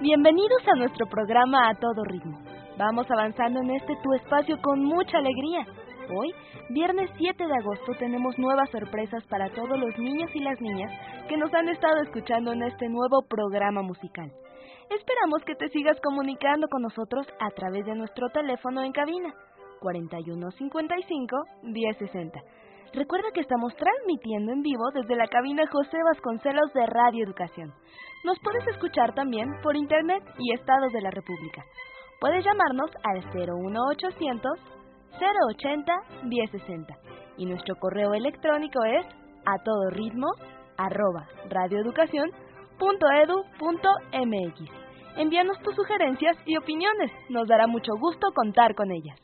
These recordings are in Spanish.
Bienvenidos a nuestro programa A Todo Ritmo. Vamos avanzando en este tu espacio con mucha alegría. Hoy, viernes 7 de agosto, tenemos nuevas sorpresas para todos los niños y las niñas que nos han estado escuchando en este nuevo programa musical. Esperamos que te sigas comunicando con nosotros a través de nuestro teléfono en cabina 4155 1060. Recuerda que estamos transmitiendo en vivo desde la cabina José Vasconcelos de Radio Educación. Nos puedes escuchar también por internet y estados de la República. Puedes llamarnos al 01800 080 1060 y nuestro correo electrónico es a todo ritmo arroba radioeducación.edu.mx. Envíanos tus sugerencias y opiniones, nos dará mucho gusto contar con ellas.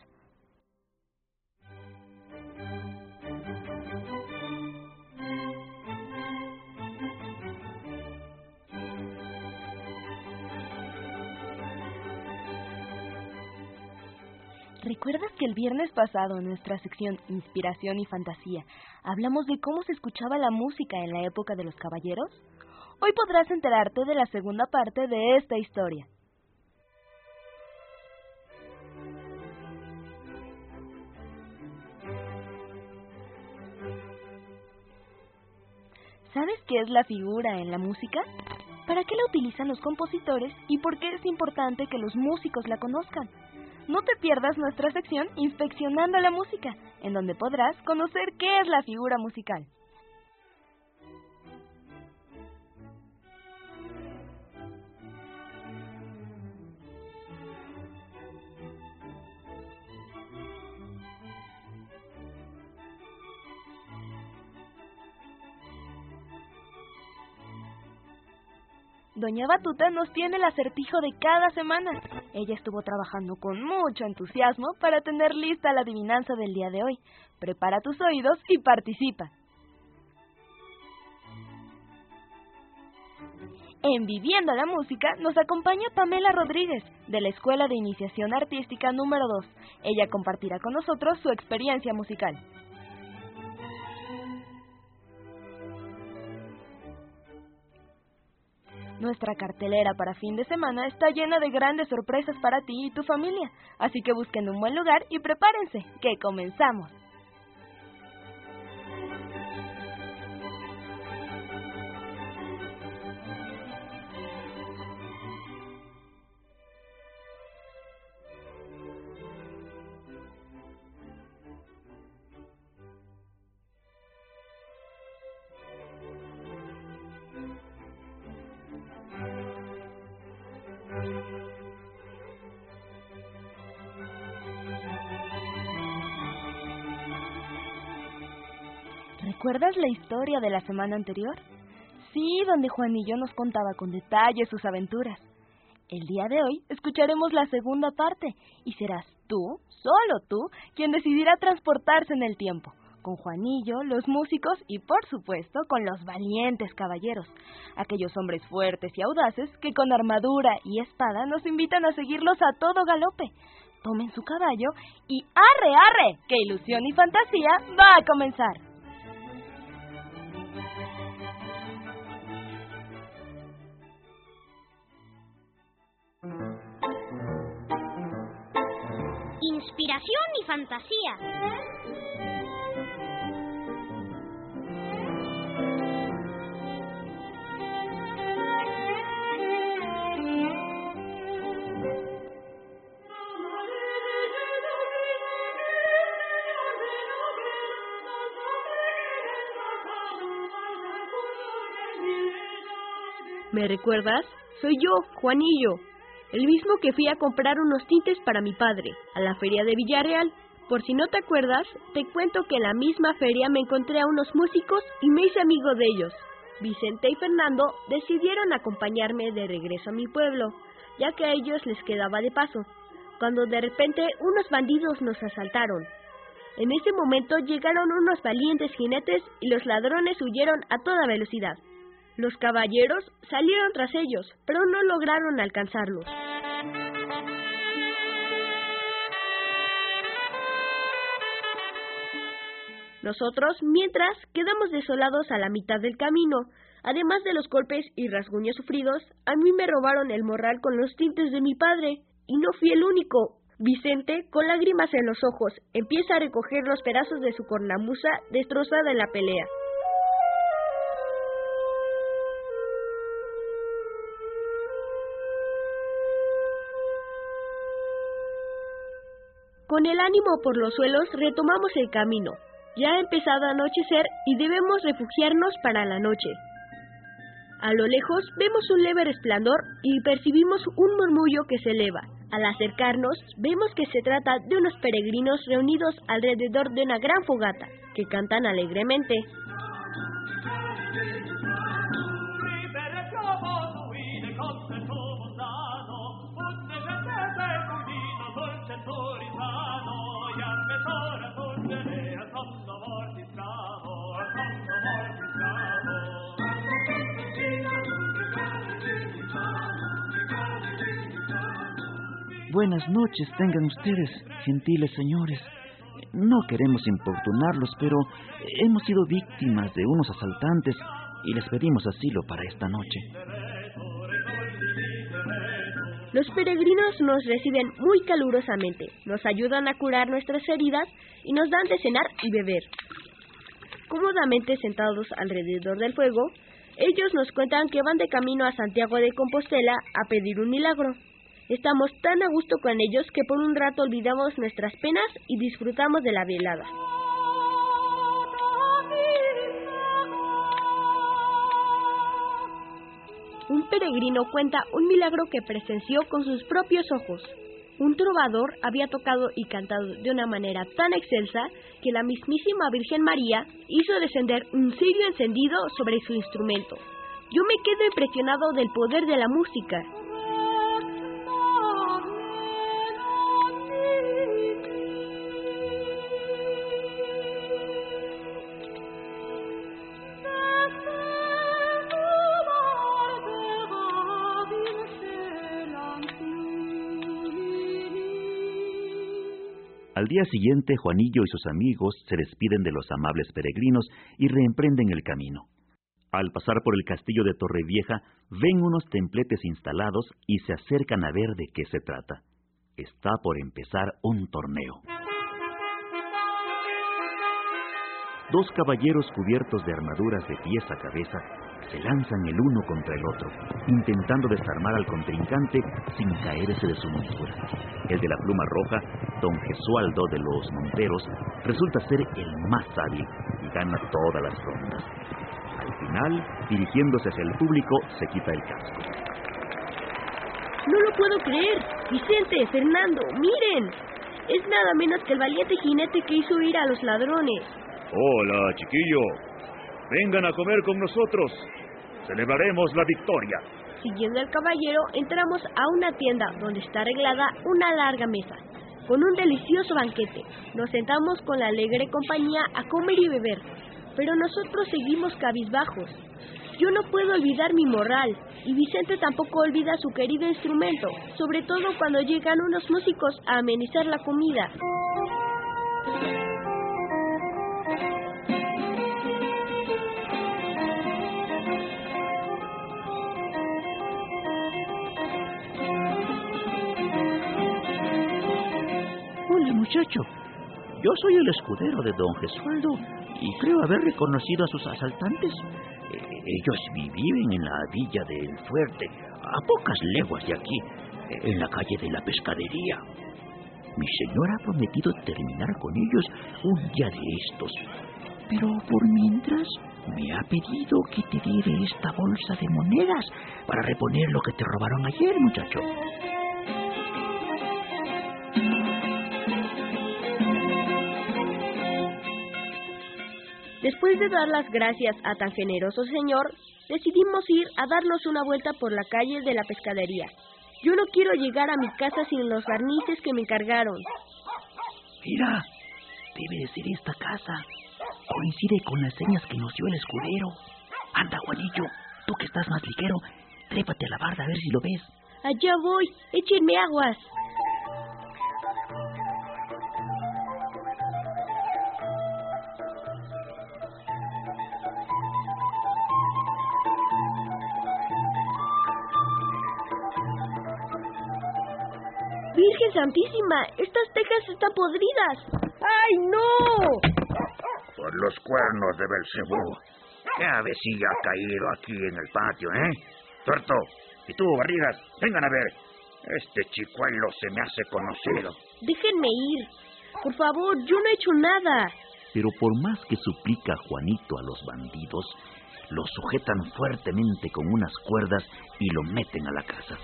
¿Recuerdas que el viernes pasado en nuestra sección Inspiración y Fantasía hablamos de cómo se escuchaba la música en la época de los caballeros? Hoy podrás enterarte de la segunda parte de esta historia. ¿Sabes qué es la figura en la música? ¿Para qué la utilizan los compositores y por qué es importante que los músicos la conozcan? No te pierdas nuestra sección Inspeccionando la Música, en donde podrás conocer qué es la figura musical. Doña Batuta nos tiene el acertijo de cada semana. Ella estuvo trabajando con mucho entusiasmo para tener lista la adivinanza del día de hoy. Prepara tus oídos y participa. En Viviendo la Música nos acompaña Pamela Rodríguez, de la Escuela de Iniciación Artística número 2. Ella compartirá con nosotros su experiencia musical. Nuestra cartelera para fin de semana está llena de grandes sorpresas para ti y tu familia, así que busquen un buen lugar y prepárense, que comenzamos. ¿Recuerdas la historia de la semana anterior? Sí, donde Juanillo nos contaba con detalle sus aventuras. El día de hoy escucharemos la segunda parte y serás tú, solo tú, quien decidirá transportarse en el tiempo, con Juanillo, los músicos y por supuesto con los valientes caballeros, aquellos hombres fuertes y audaces que con armadura y espada nos invitan a seguirlos a todo galope. Tomen su caballo y arre, arre, que ilusión y fantasía va a comenzar. Inspiración y fantasía. ¿Me recuerdas? Soy yo, Juanillo, el mismo que fui a comprar unos tintes para mi padre, a la feria de Villarreal. Por si no te acuerdas, te cuento que en la misma feria me encontré a unos músicos y me hice amigo de ellos. Vicente y Fernando decidieron acompañarme de regreso a mi pueblo, ya que a ellos les quedaba de paso, cuando de repente unos bandidos nos asaltaron. En ese momento llegaron unos valientes jinetes y los ladrones huyeron a toda velocidad. Los caballeros salieron tras ellos, pero no lograron alcanzarlos. Nosotros, mientras, quedamos desolados a la mitad del camino. Además de los golpes y rasguños sufridos, a mí me robaron el morral con los tintes de mi padre. Y no fui el único. Vicente, con lágrimas en los ojos, empieza a recoger los pedazos de su cornamusa destrozada en la pelea. Con el ánimo por los suelos retomamos el camino. Ya ha empezado a anochecer y debemos refugiarnos para la noche. A lo lejos vemos un leve resplandor y percibimos un murmullo que se eleva. Al acercarnos, vemos que se trata de unos peregrinos reunidos alrededor de una gran fogata, que cantan alegremente. Buenas noches tengan ustedes, gentiles señores. No queremos importunarlos, pero hemos sido víctimas de unos asaltantes y les pedimos asilo para esta noche. Los peregrinos nos reciben muy calurosamente, nos ayudan a curar nuestras heridas y nos dan de cenar y beber. Cómodamente sentados alrededor del fuego, ellos nos cuentan que van de camino a Santiago de Compostela a pedir un milagro. Estamos tan a gusto con ellos que por un rato olvidamos nuestras penas y disfrutamos de la velada. Un peregrino cuenta un milagro que presenció con sus propios ojos. Un trovador había tocado y cantado de una manera tan excelsa que la mismísima Virgen María hizo descender un cirio encendido sobre su instrumento. Yo me quedo impresionado del poder de la música Al día siguiente, Juanillo y sus amigos se despiden de los amables peregrinos y reemprenden el camino. Al pasar por el castillo de Torrevieja, ven unos templetes instalados y se acercan a ver de qué se trata. Está por empezar un torneo. Dos caballeros cubiertos de armaduras de pies a cabeza se lanzan el uno contra el otro, intentando desarmar al contrincante sin caerse de su montura. El de la pluma roja, don Gesualdo de los Monteros, resulta ser el más hábil y gana todas las rondas. Al final, dirigiéndose hacia el público, se quita el casco. No lo puedo creer. Vicente, Fernando, miren. Es nada menos que el valiente jinete que hizo ir a los ladrones. Hola, chiquillo. Vengan a comer con nosotros. Celebraremos la victoria. Siguiendo al caballero, entramos a una tienda donde está arreglada una larga mesa, con un delicioso banquete. Nos sentamos con la alegre compañía a comer y beber, pero nosotros seguimos cabizbajos. Yo no puedo olvidar mi moral, y Vicente tampoco olvida su querido instrumento, sobre todo cuando llegan unos músicos a amenizar la comida. Muchacho. Yo soy el escudero de don Gesualdo y creo haber reconocido a sus asaltantes. Eh, ellos viven en la villa del fuerte, a pocas leguas de aquí, en la calle de la pescadería. Mi señor ha prometido terminar con ellos un día de estos, pero por mientras me ha pedido que te diere esta bolsa de monedas para reponer lo que te robaron ayer, muchacho. Después de dar las gracias a tan generoso señor, decidimos ir a darnos una vuelta por la calle de la pescadería. Yo no quiero llegar a mi casa sin los barnices que me encargaron. Mira, debe de ser esta casa. Coincide con las señas que nos dio el escudero. Anda, Juanillo, tú que estás más ligero, trépate a la barda a ver si lo ves. Allá voy, échenme aguas. Virgen Santísima, estas tejas están podridas. ¡Ay, no! Por los cuernos de Belcebú. ¿Qué avecilla ha caído aquí en el patio, eh? Tuerto, y tú, Barrigas, vengan a ver. Este chicuelo se me hace conocido. Déjenme ir. Por favor, yo no he hecho nada. Pero por más que suplica Juanito a los bandidos, lo sujetan fuertemente con unas cuerdas y lo meten a la casa.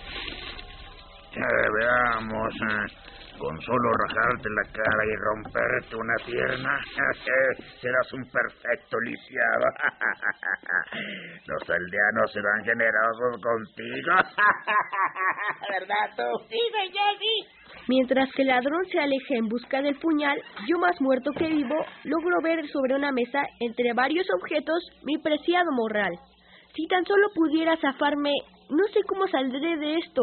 Eh, veamos, eh, con solo rajarte la cara y romperte una pierna, serás un perfecto lisiado. Los aldeanos serán generosos contigo. ¿Verdad tú? Sí, señor. Mientras que el ladrón se aleja en busca del puñal, yo más muerto que vivo, logro ver sobre una mesa, entre varios objetos, mi preciado morral. Si tan solo pudiera zafarme, no sé cómo saldré de esto.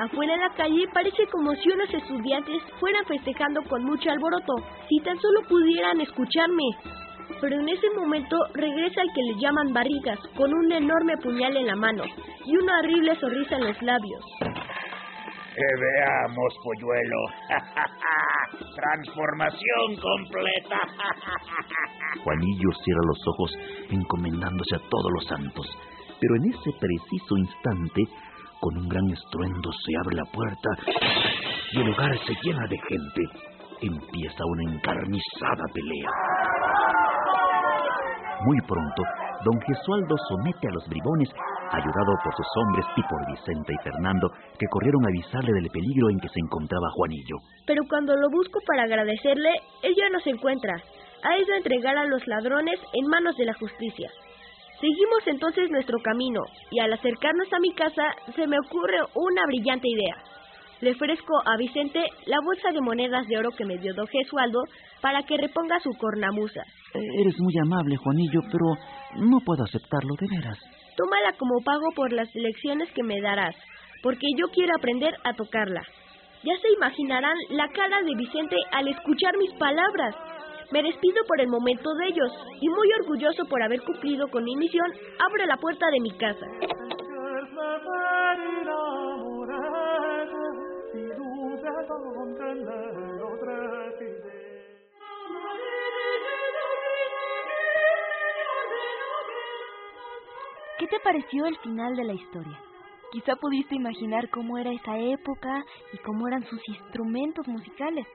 Afuera en la calle parece como si unos estudiantes fueran festejando con mucho alboroto. Si tan solo pudieran escucharme. Pero en ese momento regresa el que le llaman barrigas, con un enorme puñal en la mano y una horrible sonrisa en los labios. Que veamos, polluelo. Transformación completa. Juanillo cierra los ojos encomendándose a todos los santos. Pero en ese preciso instante con un gran estruendo se abre la puerta y el lugar se llena de gente. Empieza una encarnizada pelea. Muy pronto, don Gesualdo somete a los bribones, ayudado por sus hombres y por Vicente y Fernando, que corrieron a avisarle del peligro en que se encontraba Juanillo. Pero cuando lo busco para agradecerle, él ya no se encuentra. Ha ido a entregar a los ladrones en manos de la justicia. Seguimos entonces nuestro camino y al acercarnos a mi casa se me ocurre una brillante idea. Le ofrezco a Vicente la bolsa de monedas de oro que me dio don Gesualdo para que reponga su cornamusa. Eh, Eres muy amable, Juanillo, pero no puedo aceptarlo de veras. Tómala como pago por las lecciones que me darás, porque yo quiero aprender a tocarla. Ya se imaginarán la cara de Vicente al escuchar mis palabras. Me despido por el momento de ellos y muy orgulloso por haber cumplido con mi misión, abro la puerta de mi casa. ¿Qué te pareció el final de la historia? Quizá pudiste imaginar cómo era esa época y cómo eran sus instrumentos musicales.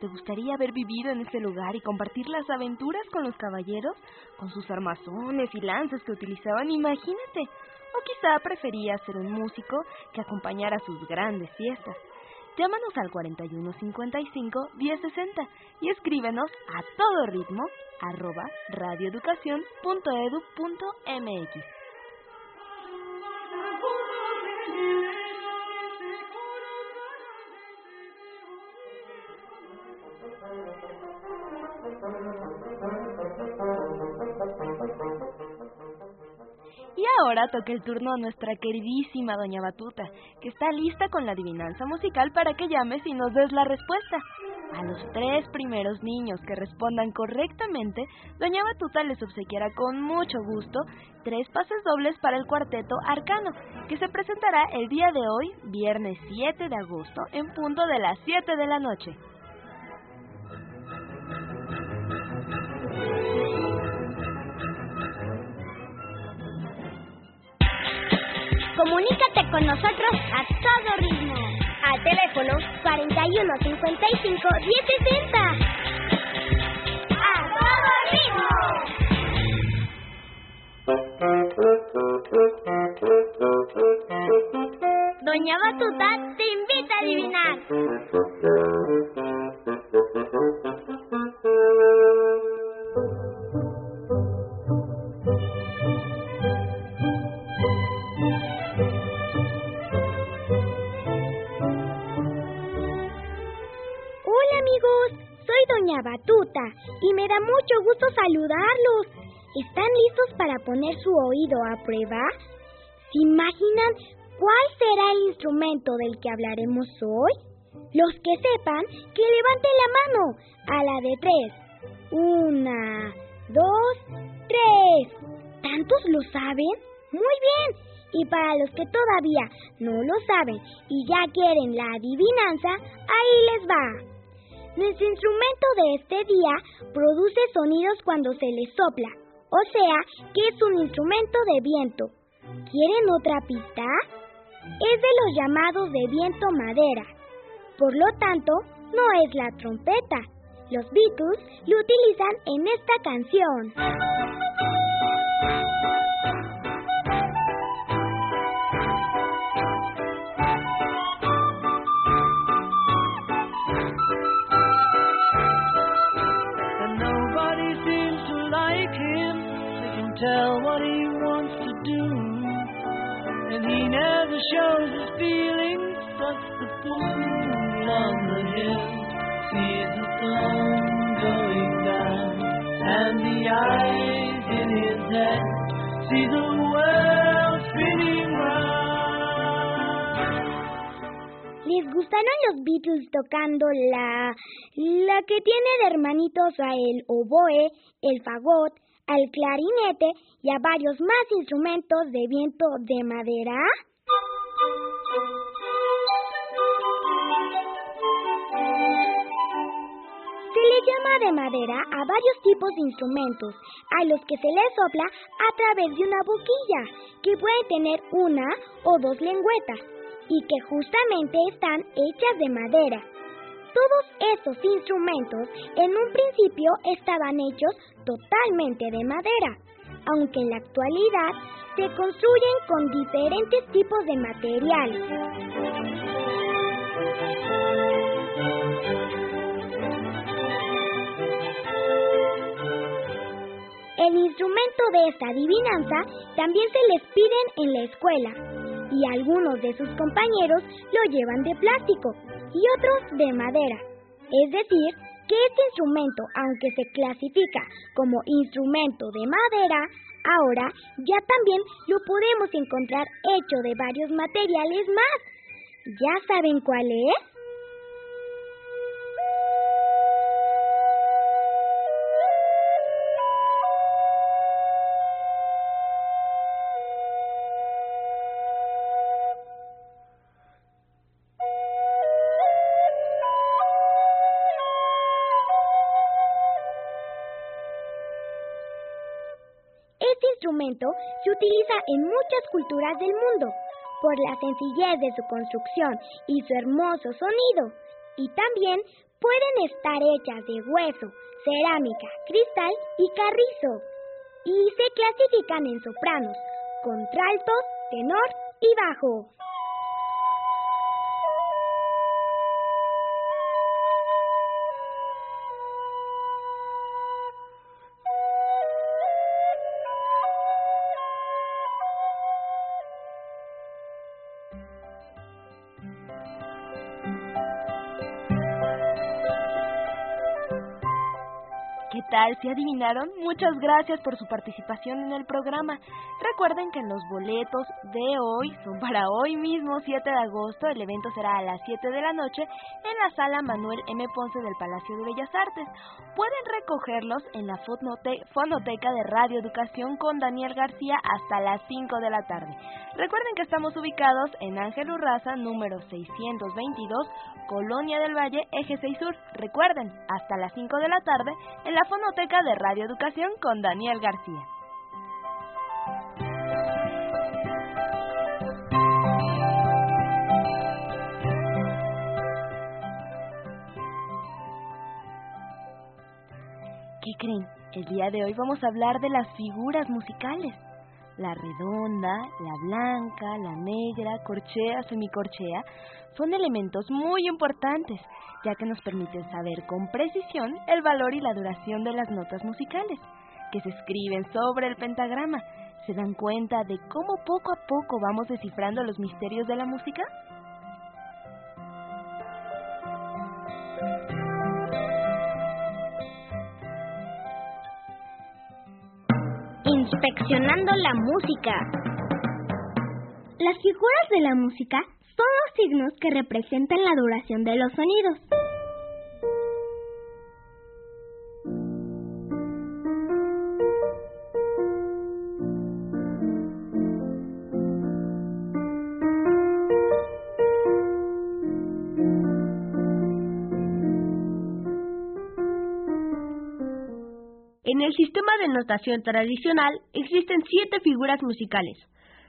¿Te gustaría haber vivido en ese lugar y compartir las aventuras con los caballeros, con sus armazones y lanzas que utilizaban? Imagínate. O quizá preferías ser un músico que acompañara sus grandes fiestas. Llámanos al 4155-1060 y escríbenos a todo ritmo arroba radioeducación.edu.mx. ahora toca el turno a nuestra queridísima Doña Batuta, que está lista con la adivinanza musical para que llames y nos des la respuesta. A los tres primeros niños que respondan correctamente, Doña Batuta les obsequiará con mucho gusto tres pases dobles para el cuarteto Arcano, que se presentará el día de hoy, viernes 7 de agosto, en punto de las 7 de la noche. Comunícate con nosotros a todo ritmo. Al teléfono 41 55 1060. ¡A todo ritmo! Doña Batuta ¿Se imaginan cuál será el instrumento del que hablaremos hoy? Los que sepan, que levanten la mano a la de tres. Una, dos, tres. ¿Tantos lo saben? Muy bien. Y para los que todavía no lo saben y ya quieren la adivinanza, ahí les va. Nuestro instrumento de este día produce sonidos cuando se le sopla, o sea que es un instrumento de viento. ¿Quieren otra pista? Es de los llamados de viento madera. Por lo tanto, no es la trompeta. Los Beatles lo utilizan en esta canción. On the hill. Sees the sun going down, and the eyes in his head see the world spinning round. ¿Les gustaron los Beatles tocando la la que tiene de hermanitos a el oboe, el fagot, al clarinete y a varios más instrumentos de viento de madera? Se le llama de madera a varios tipos de instrumentos, a los que se les sopla a través de una boquilla, que puede tener una o dos lengüetas, y que justamente están hechas de madera. Todos estos instrumentos en un principio estaban hechos totalmente de madera, aunque en la actualidad se construyen con diferentes tipos de materiales. El instrumento de esta adivinanza también se les piden en la escuela y algunos de sus compañeros lo llevan de plástico y otros de madera. Es decir, que este instrumento, aunque se clasifica como instrumento de madera, ahora ya también lo podemos encontrar hecho de varios materiales más. ¿Ya saben cuál es? Se utiliza en muchas culturas del mundo por la sencillez de su construcción y su hermoso sonido. Y también pueden estar hechas de hueso, cerámica, cristal y carrizo. Y se clasifican en sopranos, contraltos, tenor y bajo. Tal si adivinaron? Muchas gracias por su participación en el programa. Recuerden que los boletos de hoy son para hoy mismo, 7 de agosto. El evento será a las 7 de la noche en la sala Manuel M. Ponce del Palacio de Bellas Artes. Pueden recogerlos en la fonoteca de Radio Educación con Daniel García hasta las 5 de la tarde. Recuerden que estamos ubicados en Ángel Urraza, número 622, Colonia del Valle, Eje 6 Sur. Recuerden, hasta las 5 de la tarde en la fonoteca de Radio Educación con Daniel García. ¿Qué creen? El día de hoy vamos a hablar de las figuras musicales. La redonda, la blanca, la negra, corchea, semicorchea son elementos muy importantes, ya que nos permiten saber con precisión el valor y la duración de las notas musicales, que se escriben sobre el pentagrama. ¿Se dan cuenta de cómo poco a poco vamos descifrando los misterios de la música? Inspeccionando la música. Las figuras de la música son los signos que representan la duración de los sonidos. El sistema de notación tradicional existen siete figuras musicales.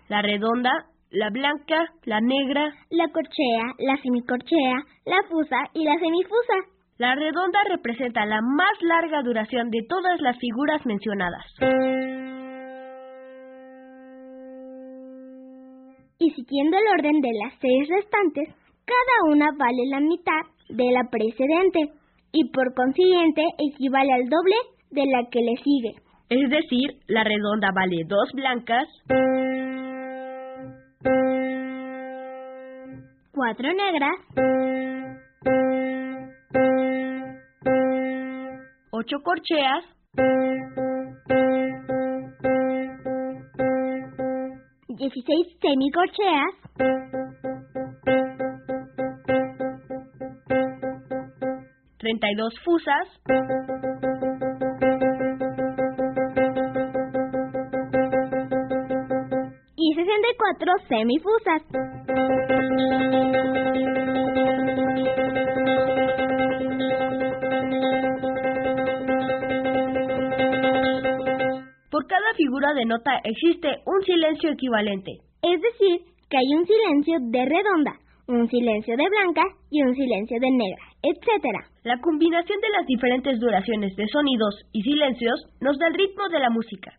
La redonda, la blanca, la negra. La corchea, la semicorchea, la fusa y la semifusa. La redonda representa la más larga duración de todas las figuras mencionadas. Y siguiendo el orden de las seis restantes, cada una vale la mitad de la precedente y por consiguiente equivale al doble de la que le sigue. Es decir, la redonda vale dos blancas, Cuatro negras, ocho corcheas, dieciséis semicorcheas, treinta y dos fusas, y sesenta y cuatro semifusas. Por cada figura de nota existe un silencio equivalente. Es decir, que hay un silencio de redonda, un silencio de blanca y un silencio de negra, etcétera. La combinación de las diferentes duraciones de sonidos y silencios nos da el ritmo de la música.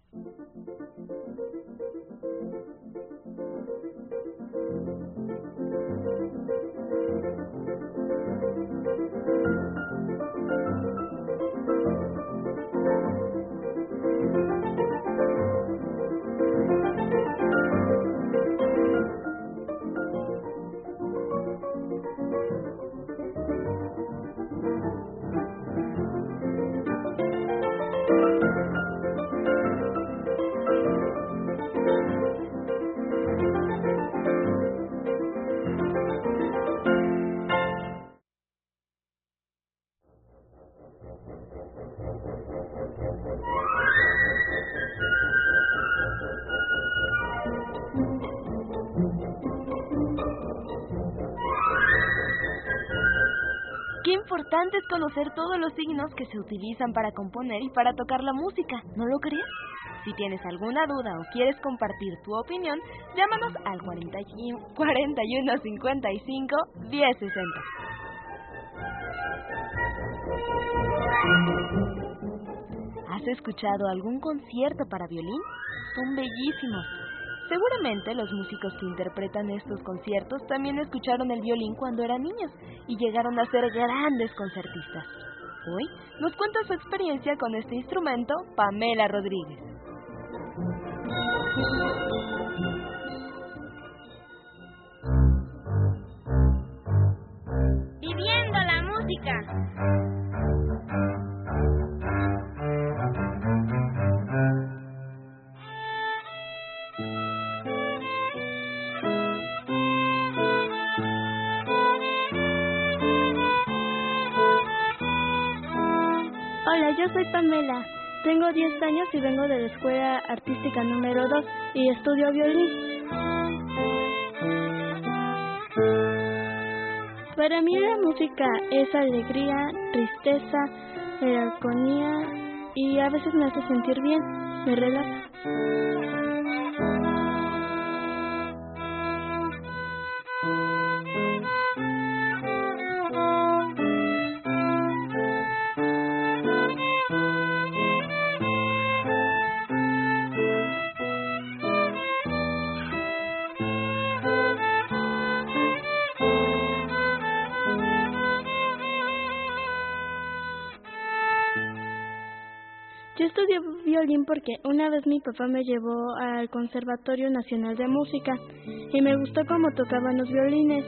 Importante es conocer todos los signos que se utilizan para componer y para tocar la música, ¿no lo crees? Si tienes alguna duda o quieres compartir tu opinión, llámanos al 41 41 55 10 60. ¿Has escuchado algún concierto para violín? Son bellísimos. Seguramente los músicos que interpretan estos conciertos también escucharon el violín cuando eran niños y llegaron a ser grandes concertistas. Hoy nos cuenta su experiencia con este instrumento Pamela Rodríguez. Viviendo la música. Tengo 10 años y vengo de la Escuela Artística número 2 y estudio violín. Para mí la música es alegría, tristeza, melancolía y a veces me hace sentir bien, me relaja. Yo estudié violín porque una vez mi papá me llevó al Conservatorio Nacional de Música y me gustó cómo tocaban los violines.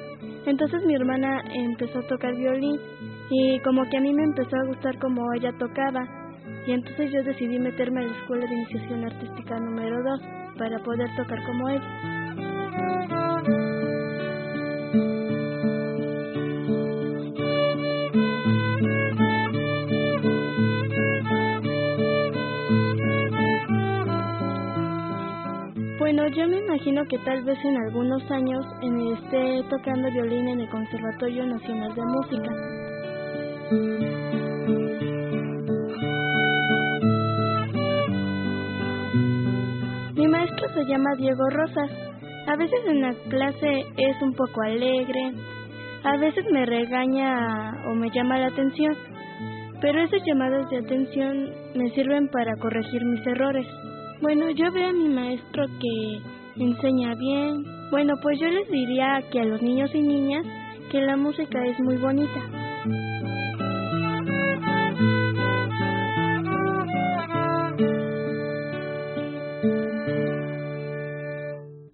Entonces mi hermana empezó a tocar violín y como que a mí me empezó a gustar cómo ella tocaba. Y entonces yo decidí meterme a la Escuela de Iniciación Artística número 2 para poder tocar como ella. imagino que tal vez en algunos años eh, esté tocando violín en el Conservatorio Nacional de Música. Mi maestro se llama Diego Rosas. A veces en la clase es un poco alegre, a veces me regaña o me llama la atención, pero esas llamadas de atención me sirven para corregir mis errores. Bueno, yo veo a mi maestro que enseña bien. Bueno, pues yo les diría que a los niños y niñas que la música es muy bonita.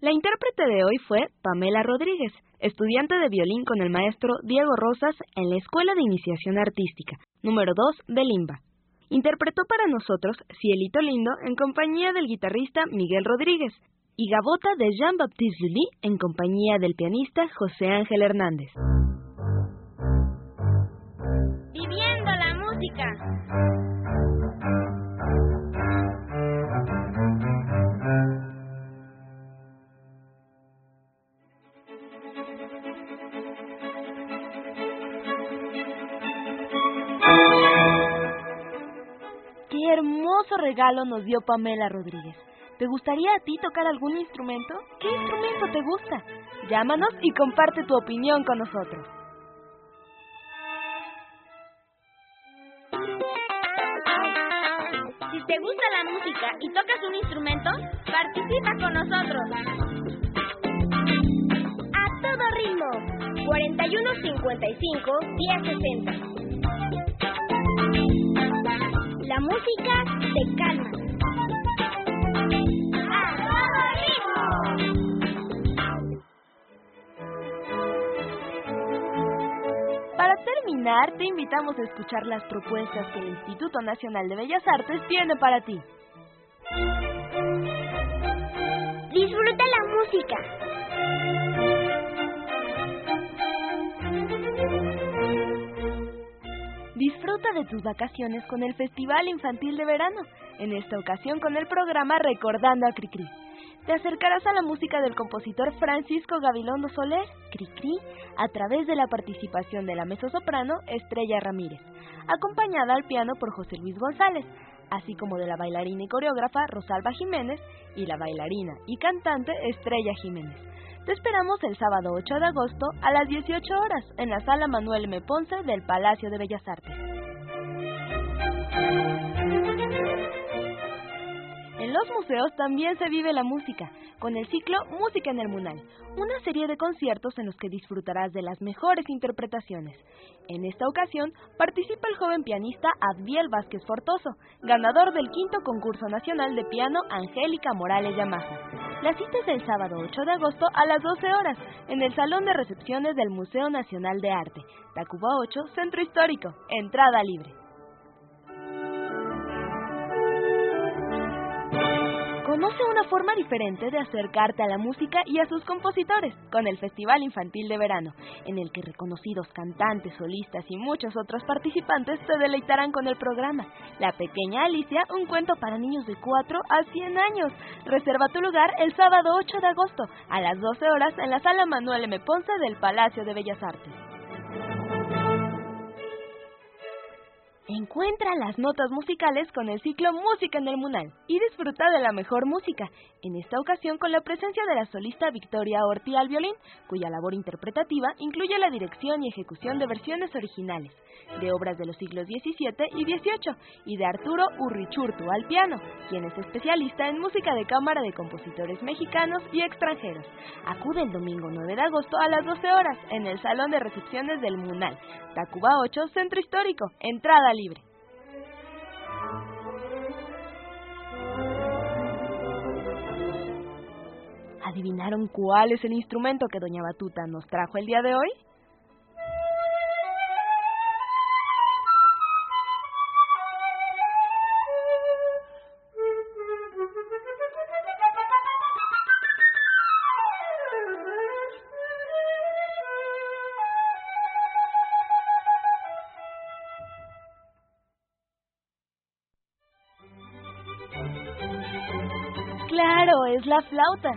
La intérprete de hoy fue Pamela Rodríguez, estudiante de violín con el maestro Diego Rosas en la Escuela de Iniciación Artística, número 2 de Limba. Interpretó para nosotros Cielito Lindo en compañía del guitarrista Miguel Rodríguez y Gabota de Jean-Baptiste Lully en compañía del pianista José Ángel Hernández. Viviendo la música. ¡Qué hermoso regalo nos dio Pamela Rodríguez! ¿Te gustaría a ti tocar algún instrumento? ¿Qué instrumento te gusta? Llámanos y comparte tu opinión con nosotros. Si te gusta la música y tocas un instrumento, participa con nosotros. A todo ritmo. 4155 1060. La música te calma. Para terminar, te invitamos a escuchar las propuestas que el Instituto Nacional de Bellas Artes tiene para ti. Disfruta la música. Disfruta de tus vacaciones con el Festival Infantil de Verano, en esta ocasión con el programa Recordando a Cricri. Te acercarás a la música del compositor Francisco Gabilondo Soler, Cricri, a través de la participación de la mezzosoprano Estrella Ramírez, acompañada al piano por José Luis González, así como de la bailarina y coreógrafa Rosalba Jiménez y la bailarina y cantante Estrella Jiménez. Te esperamos el sábado 8 de agosto a las 18 horas en la sala Manuel M. Ponce del Palacio de Bellas Artes. En los museos también se vive la música, con el ciclo Música en el Munal, una serie de conciertos en los que disfrutarás de las mejores interpretaciones. En esta ocasión participa el joven pianista Adviel Vázquez Fortoso, ganador del quinto concurso nacional de piano Angélica Morales Yamaha. La cita es el sábado 8 de agosto a las 12 horas en el Salón de Recepciones del Museo Nacional de Arte, Tacuba 8, Centro Histórico, entrada libre. Conoce una forma diferente de acercarte a la música y a sus compositores con el Festival Infantil de Verano, en el que reconocidos cantantes, solistas y muchos otros participantes te deleitarán con el programa La Pequeña Alicia, un cuento para niños de 4 a 100 años. Reserva tu lugar el sábado 8 de agosto a las 12 horas en la sala Manuel M. Ponce del Palacio de Bellas Artes. Encuentra las notas musicales con el ciclo Música en el Munal y disfruta de la mejor música, en esta ocasión con la presencia de la solista Victoria Orti al violín, cuya labor interpretativa incluye la dirección y ejecución de versiones originales, de obras de los siglos XVII y XVIII, y de Arturo Urrichurtu al piano, quien es especialista en música de cámara de compositores mexicanos y extranjeros. Acude el domingo 9 de agosto a las 12 horas en el Salón de Recepciones del Munal, Tacuba 8, Centro Histórico, entrada ¿Adivinaron cuál es el instrumento que Doña Batuta nos trajo el día de hoy? Flauta,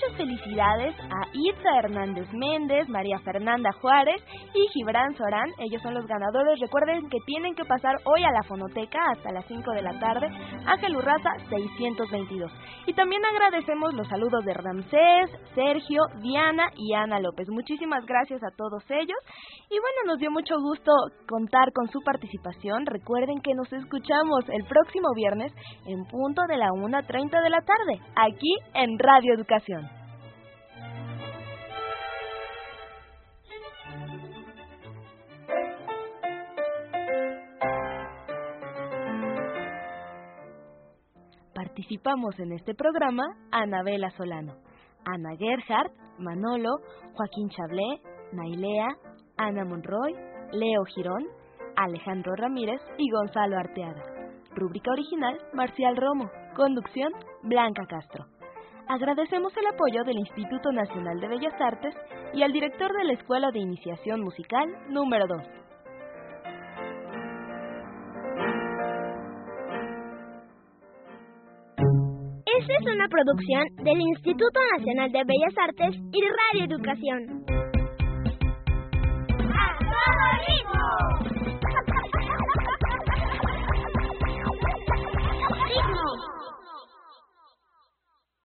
Muchas felicidades a Itza Hernández Méndez, María Fernanda Juárez y Gibran Során. Ellos son los ganadores. Recuerden que tienen que pasar hoy a la fonoteca hasta las 5 de la tarde. Ángel Urraza 622. Y también agradecemos los saludos de Ramsés, Sergio, Diana y Ana López. Muchísimas gracias a todos ellos. Y bueno, nos dio mucho gusto contar con su participación. Recuerden que nos escuchamos el próximo viernes en punto de la 1.30 de la tarde, aquí en Radio Educación. Participamos en este programa Anabela Solano, Ana Gerhardt, Manolo, Joaquín Chablé, Nailea, Ana Monroy, Leo Girón, Alejandro Ramírez y Gonzalo Arteaga. Rúbrica original, Marcial Romo. Conducción, Blanca Castro. Agradecemos el apoyo del Instituto Nacional de Bellas Artes y al director de la Escuela de Iniciación Musical número 2. Es una producción del Instituto Nacional de Bellas Artes y Radio Educación.